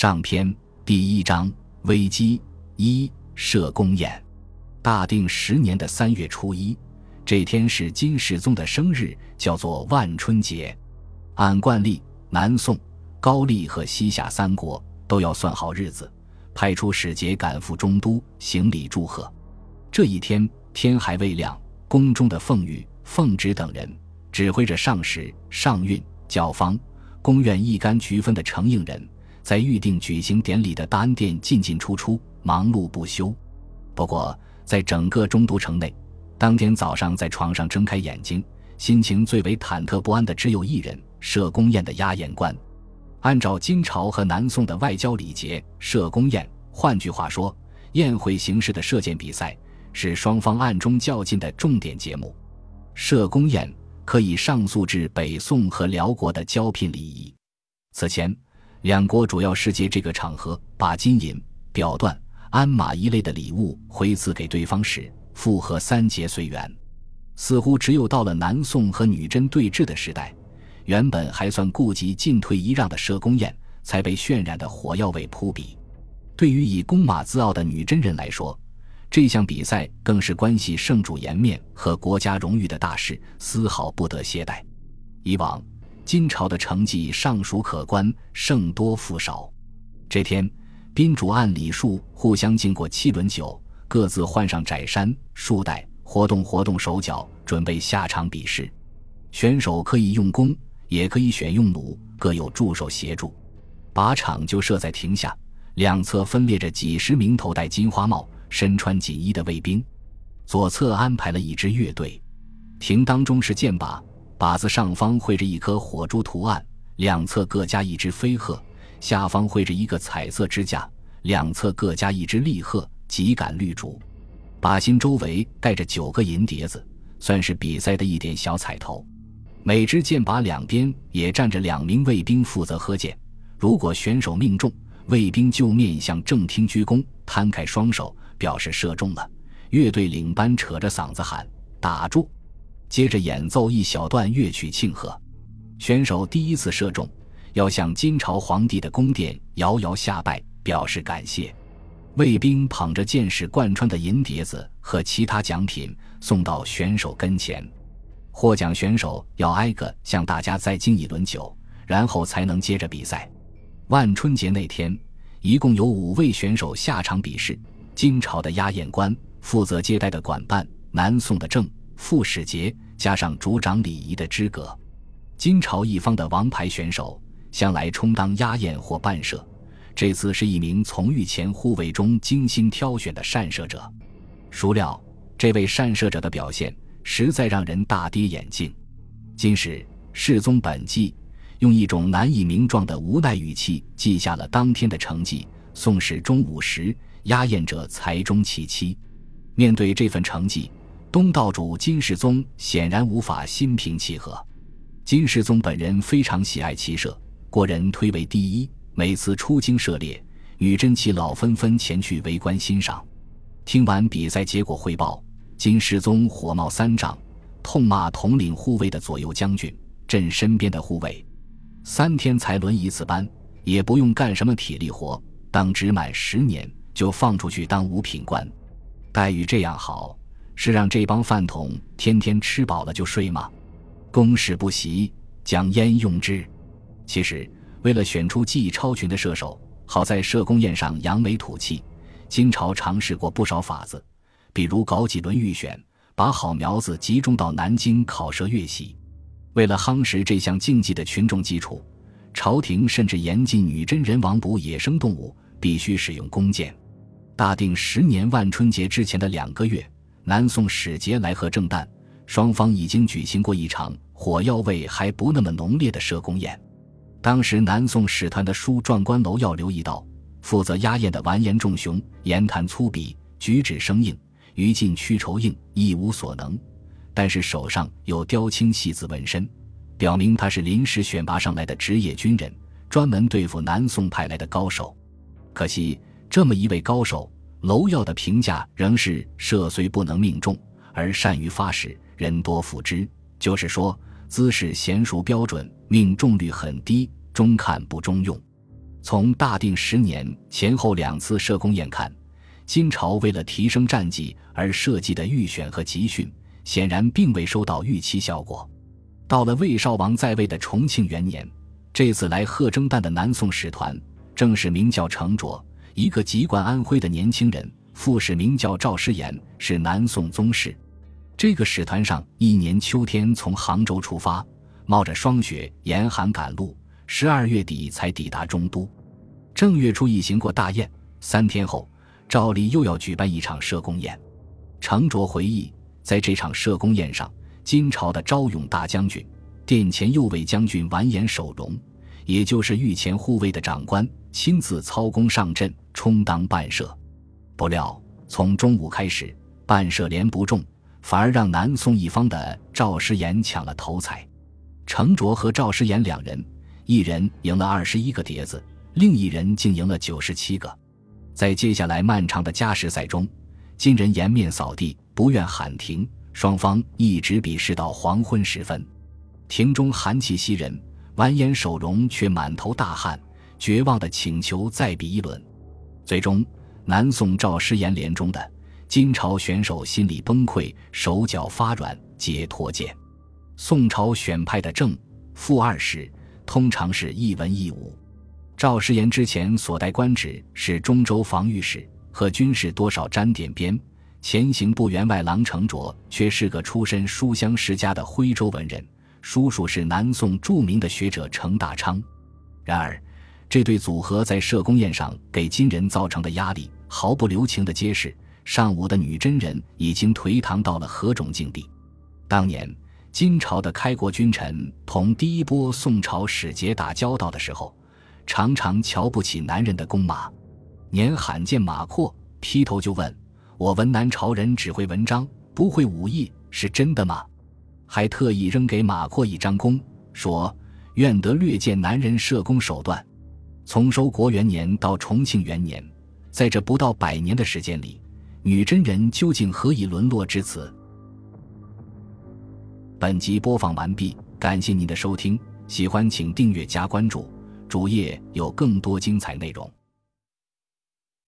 上篇第一章危机一设宫宴。大定十年的三月初一，这天是金世宗的生日，叫做万春节。按惯例，南宋、高丽和西夏三国都要算好日子，派出使节赶赴中都，行礼祝贺。这一天天还未亮，宫中的凤玉、凤芝等人指挥着上使、上运、教坊、宫院一干局分的承应人。在预定举行典礼的大安殿进进出出，忙碌不休。不过，在整个中都城内，当天早上在床上睁开眼睛，心情最为忐忑不安的只有一人——设宫宴的押宴官。按照金朝和南宋的外交礼节，设宫宴，换句话说，宴会形式的射箭比赛是双方暗中较劲的重点节目。设宫宴可以上溯至北宋和辽国的交聘礼仪。此前。两国主要是借这个场合，把金银、表缎、鞍马一类的礼物回赐给对方时，复合三节随缘。似乎只有到了南宋和女真对峙的时代，原本还算顾及进退一让的社宫宴，才被渲染的火药味扑鼻。对于以弓马自傲的女真人来说，这项比赛更是关系圣主颜面和国家荣誉的大事，丝毫不得懈怠。以往。金朝的成绩尚属可观，胜多负少。这天，宾主按礼数互相敬过七轮酒，各自换上窄衫束带，活动活动手脚，准备下场比试。选手可以用弓，也可以选用弩，各有助手协助。靶场就设在亭下，两侧分列着几十名头戴金花帽、身穿锦衣的卫兵，左侧安排了一支乐队。亭当中是箭靶。靶子上方绘着一颗火珠图案，两侧各加一只飞鹤；下方绘着一个彩色支架，两侧各加一只立鹤，几杆绿竹。靶心周围盖着九个银碟子，算是比赛的一点小彩头。每支箭靶两边也站着两名卫兵负责喝箭。如果选手命中，卫兵就面向正厅鞠躬，摊开双手表示射中了。乐队领班扯着嗓子喊：“打住！”接着演奏一小段乐曲庆贺，选手第一次射中，要向金朝皇帝的宫殿遥遥下拜，表示感谢。卫兵捧着箭矢贯穿的银碟子和其他奖品送到选手跟前，获奖选手要挨个向大家再敬一轮酒，然后才能接着比赛。万春节那天，一共有五位选手下场比试。金朝的押宴官负责接待的管办，南宋的正。副使节加上主掌礼仪的资格，金朝一方的王牌选手向来充当压宴或伴射，这次是一名从御前护卫中精心挑选的善射者。孰料这位善射者的表现实在让人大跌眼镜。金使世宗本纪用一种难以名状的无奈语气记下了当天的成绩。宋史中午时，压宴者才中其七。面对这份成绩。东道主金世宗显然无法心平气和。金世宗本人非常喜爱骑射，国人推为第一。每次出京射猎，女真骑老纷纷前去围观欣赏。听完比赛结果汇报，金世宗火冒三丈，痛骂统领护卫的左右将军：“朕身边的护卫，三天才轮一次班，也不用干什么体力活，当职满十年就放出去当五品官，待遇这样好。”是让这帮饭桶天天吃饱了就睡吗？公事不习，将焉用之？其实，为了选出技艺超群的射手，好在射宫宴上扬眉吐气，金朝尝试过不少法子，比如搞几轮预选，把好苗子集中到南京考射乐习。为了夯实这项竞技的群众基础，朝廷甚至严禁女真人王捕野生动物，必须使用弓箭。大定十年万春节之前的两个月。南宋使节来贺正旦，双方已经举行过一场火药味还不那么浓烈的射宫宴。当时南宋使团的书状官楼要留意到，负责压宴的完颜仲雄言谈粗鄙，举止生硬，于禁驱愁硬，一无所能。但是手上有雕青细字纹身，表明他是临时选拔上来的职业军人，专门对付南宋派来的高手。可惜这么一位高手。娄耀的评价仍是射虽不能命中，而善于发矢，人多附之。就是说，姿势娴熟标准，命中率很低，中看不中用。从大定十年前后两次设宫宴看，金朝为了提升战绩而设计的预选和集训，显然并未收到预期效果。到了魏少王在位的重庆元年，这次来贺征旦的南宋使团，正是名叫程卓，一个籍贯安徽的年轻人；副使名叫赵师言，是南宋宗室。这个使团上一年秋天从杭州出发，冒着霜雪严寒赶路，十二月底才抵达中都。正月初一行过大宴，三天后，照例又要举办一场社公宴。程卓回忆，在这场社公宴上，金朝的昭勇大将军、殿前右卫将军完颜守荣，也就是御前护卫的长官，亲自操弓上阵，充当伴射。不料从中午开始，伴射连不中。反而让南宋一方的赵师言抢了头彩，程卓和赵师言两人，一人赢了二十一个碟子，另一人竟赢了九十七个。在接下来漫长的加时赛中，金人颜面扫地，不愿喊停，双方一直比试到黄昏时分。庭中寒气袭人，完颜守荣却满头大汗，绝望的请求再比一轮。最终，南宋赵师言连中的。金朝选手心里崩溃，手脚发软，皆脱剑。宋朝选派的正、副二使通常是一文一武。赵师言之前所带官职是中州防御使，和军事多少沾点边。前行部员外郎程卓却是个出身书香世家的徽州文人，叔叔是南宋著名的学者程大昌。然而，这对组合在社公宴上给金人造成的压力，毫不留情地揭示。上武的女真人已经颓唐到了何种境地？当年金朝的开国君臣同第一波宋朝使节打交道的时候，常常瞧不起男人的弓马。年罕见马阔，劈头就问：“我闻南朝人只会文章，不会武艺，是真的吗？”还特意扔给马阔一张弓，说：“愿得略见男人射弓手段。”从收国元年到重庆元年，在这不到百年的时间里。女真人究竟何以沦落至此？本集播放完毕，感谢您的收听，喜欢请订阅加关注，主页有更多精彩内容。